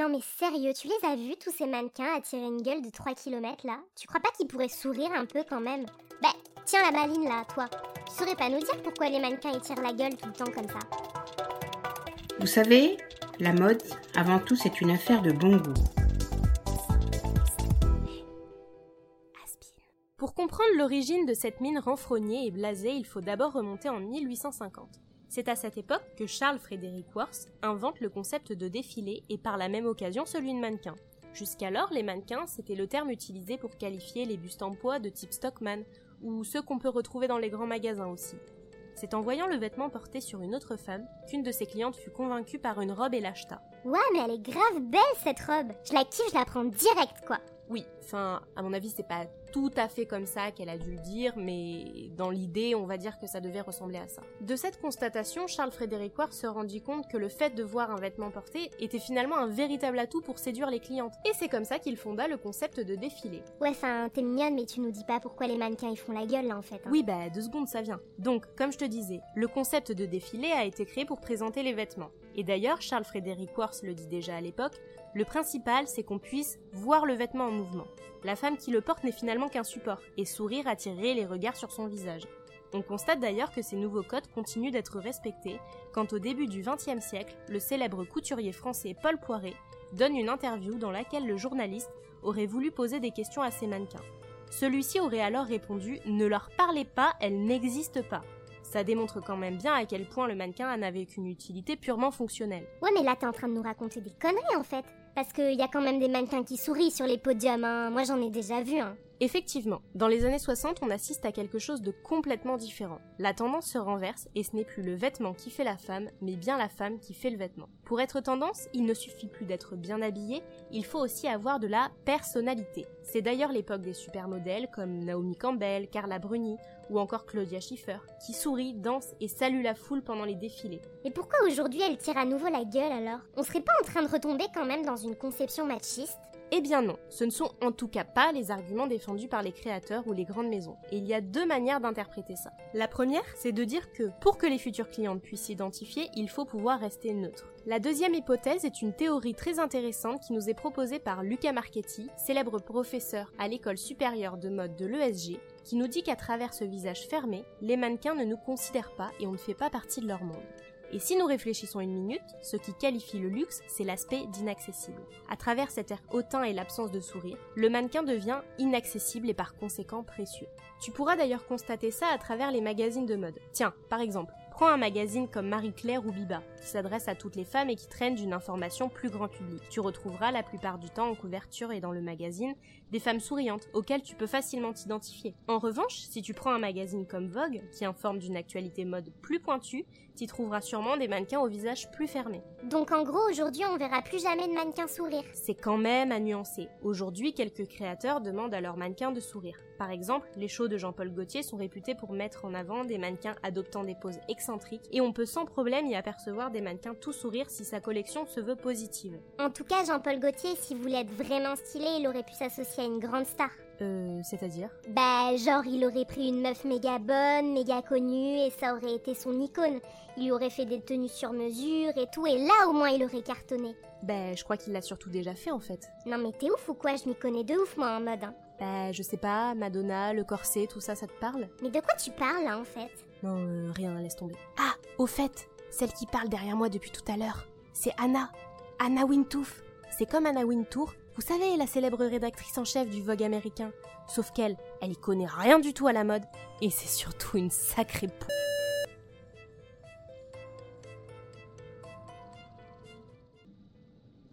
Non mais sérieux, tu les as vus tous ces mannequins attirer une gueule de 3 km là? Tu crois pas qu'ils pourraient sourire un peu quand même? Bah, tiens la maline là, toi. Tu saurais pas nous dire pourquoi les mannequins ils tirent la gueule tout le temps comme ça? Vous savez, la mode, avant tout, c'est une affaire de bon goût. Pour comprendre l'origine de cette mine renfrognée et blasée, il faut d'abord remonter en 1850. C'est à cette époque que Charles Frédéric Worth invente le concept de défilé et par la même occasion celui de mannequin. Jusqu'alors, les mannequins, c'était le terme utilisé pour qualifier les bustes en poids de type Stockman, ou ceux qu'on peut retrouver dans les grands magasins aussi. C'est en voyant le vêtement porté sur une autre femme qu'une de ses clientes fut convaincue par une robe et l'acheta. Ouais, mais elle est grave belle cette robe. Je la kiffe, je la prends direct quoi. Oui, enfin, à mon avis, c'est pas tout à fait comme ça qu'elle a dû le dire, mais dans l'idée, on va dire que ça devait ressembler à ça. De cette constatation, Charles Frédéric Ward se rendit compte que le fait de voir un vêtement porté était finalement un véritable atout pour séduire les clientes. Et c'est comme ça qu'il fonda le concept de défilé. Ouais, enfin, t'es mignonne, mais tu nous dis pas pourquoi les mannequins ils font la gueule là en fait. hein. Oui, bah, deux secondes, ça vient. Donc, comme je te disais, le concept de défilé a été créé pour présenter les vêtements. Et d'ailleurs, Charles Frédéric Worth le dit déjà à l'époque, le principal, c'est qu'on puisse voir le vêtement en mouvement. La femme qui le porte n'est finalement qu'un support, et sourire attirerait les regards sur son visage. On constate d'ailleurs que ces nouveaux codes continuent d'être respectés quand au début du XXe siècle, le célèbre couturier français Paul Poiret donne une interview dans laquelle le journaliste aurait voulu poser des questions à ses mannequins. Celui-ci aurait alors répondu Ne leur parlez pas, elles n'existent pas. Ça démontre quand même bien à quel point le mannequin n'avait qu'une utilité purement fonctionnelle. Ouais, mais là t'es en train de nous raconter des conneries en fait. Parce qu'il y a quand même des mannequins qui sourient sur les podiums, hein. Moi j'en ai déjà vu, hein. Effectivement, dans les années 60, on assiste à quelque chose de complètement différent. La tendance se renverse et ce n'est plus le vêtement qui fait la femme, mais bien la femme qui fait le vêtement. Pour être tendance, il ne suffit plus d'être bien habillé, il faut aussi avoir de la personnalité. C'est d'ailleurs l'époque des supermodèles comme Naomi Campbell, Carla Bruni ou encore Claudia Schiffer, qui sourit, danse et salue la foule pendant les défilés. Et pourquoi aujourd'hui elle tire à nouveau la gueule alors? On serait pas en train de retomber quand même dans une conception machiste? Eh bien non, ce ne sont en tout cas pas les arguments défendus par les créateurs ou les grandes maisons. Et il y a deux manières d'interpréter ça. La première, c'est de dire que pour que les futures clientes puissent s'identifier, il faut pouvoir rester neutre. La deuxième hypothèse est une théorie très intéressante qui nous est proposée par Luca Marchetti, célèbre professeur à l'école supérieure de mode de l'ESG, qui nous dit qu'à travers ce visage fermé, les mannequins ne nous considèrent pas et on ne fait pas partie de leur monde. Et si nous réfléchissons une minute, ce qui qualifie le luxe, c'est l'aspect d'inaccessible. À travers cet air hautain et l'absence de sourire, le mannequin devient inaccessible et par conséquent précieux. Tu pourras d'ailleurs constater ça à travers les magazines de mode. Tiens, par exemple, prends un magazine comme Marie-Claire ou Biba, qui s'adresse à toutes les femmes et qui traîne d'une information plus grand public. Tu retrouveras la plupart du temps en couverture et dans le magazine des femmes souriantes, auxquelles tu peux facilement t'identifier. En revanche, si tu prends un magazine comme Vogue, qui informe d'une actualité mode plus pointue, t'y trouveras sûrement des mannequins au visage plus fermé. Donc en gros aujourd'hui on verra plus jamais de mannequins sourire. C'est quand même à nuancer. Aujourd'hui, quelques créateurs demandent à leurs mannequins de sourire. Par exemple, les shows de Jean-Paul Gaultier sont réputés pour mettre en avant des mannequins adoptant des poses excentriques et on peut sans problème y apercevoir des mannequins tout sourire si sa collection se veut positive. En tout cas Jean-Paul Gaultier s'il voulait être vraiment stylé il aurait pu s'associer à une grande star. Euh, c'est-à-dire? Bah genre il aurait pris une meuf méga bonne, méga connue et ça aurait été son icône. Il lui aurait fait des tenues sur mesure et tout et là au moins il aurait cartonné. Ben, je crois qu'il l'a surtout déjà fait en fait. Non mais t'es ouf ou quoi? Je m'y connais de ouf moi en mode. Hein. Ben, je sais pas, Madonna, le corset, tout ça, ça te parle? Mais de quoi tu parles là en fait? Non, euh, rien, laisse tomber. Ah, au fait, celle qui parle derrière moi depuis tout à l'heure, c'est Anna. Anna Wintouf. C'est comme Anna Wintour, vous savez, la célèbre rédactrice en chef du Vogue américain. Sauf qu'elle, elle y connaît rien du tout à la mode. Et c'est surtout une sacrée p...